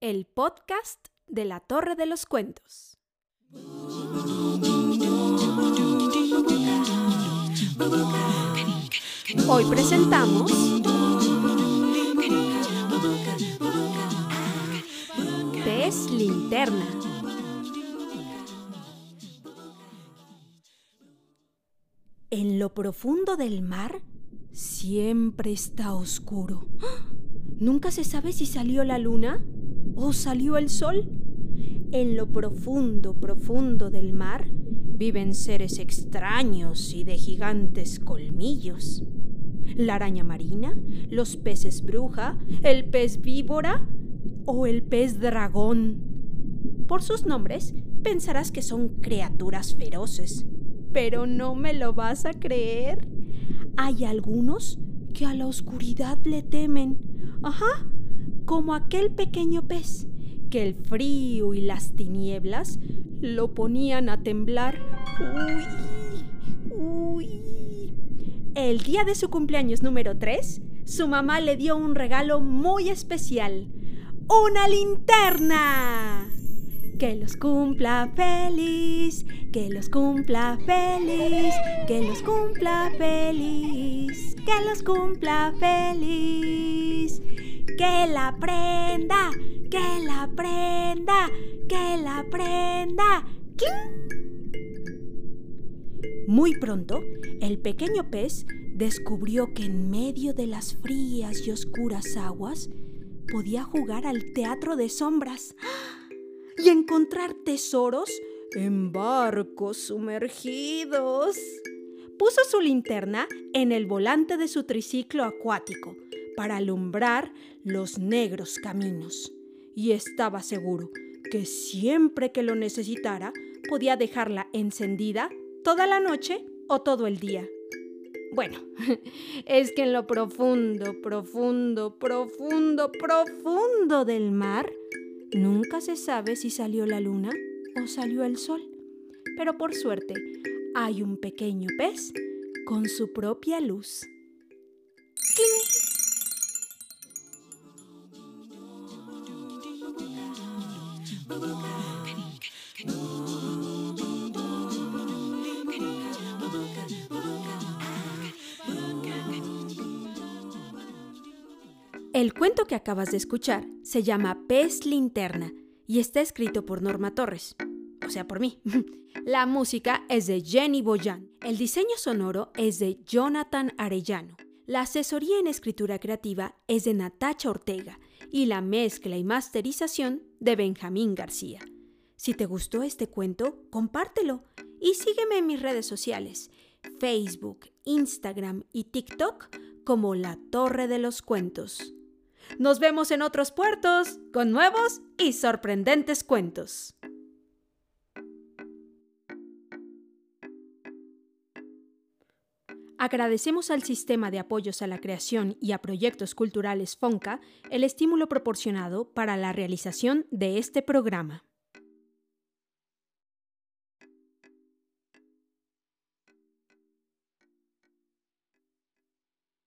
el podcast de la Torre de los Cuentos. Hoy presentamos Pez Linterna. En lo profundo del mar siempre está oscuro. Nunca se sabe si salió la luna o salió el sol. En lo profundo, profundo del mar viven seres extraños y de gigantes colmillos. La araña marina, los peces bruja, el pez víbora o el pez dragón. Por sus nombres pensarás que son criaturas feroces, pero no me lo vas a creer. Hay algunos que a la oscuridad le temen. Ajá, como aquel pequeño pez que el frío y las tinieblas lo ponían a temblar. Uy, uy. El día de su cumpleaños número 3, su mamá le dio un regalo muy especial. ¡Una linterna! Que los cumpla feliz, que los cumpla feliz, que los cumpla feliz, que los cumpla feliz. Que la prenda, que la prenda, que la prenda. Muy pronto, el pequeño pez descubrió que en medio de las frías y oscuras aguas podía jugar al teatro de sombras y encontrar tesoros en barcos sumergidos. Puso su linterna en el volante de su triciclo acuático para alumbrar los negros caminos y estaba seguro que siempre que lo necesitara podía dejarla encendida toda la noche o todo el día. Bueno, es que en lo profundo, profundo, profundo, profundo del mar, nunca se sabe si salió la luna o salió el sol. Pero por suerte, hay un pequeño pez con su propia luz. El cuento que acabas de escuchar se llama Pez Linterna y está escrito por Norma Torres, o sea, por mí. La música es de Jenny Boyan. El diseño sonoro es de Jonathan Arellano. La asesoría en escritura creativa es de Natacha Ortega y la mezcla y masterización de Benjamín García. Si te gustó este cuento, compártelo y sígueme en mis redes sociales, Facebook, Instagram y TikTok como La Torre de los Cuentos. Nos vemos en otros puertos con nuevos y sorprendentes cuentos. Agradecemos al Sistema de Apoyos a la Creación y a Proyectos Culturales FONCA el estímulo proporcionado para la realización de este programa.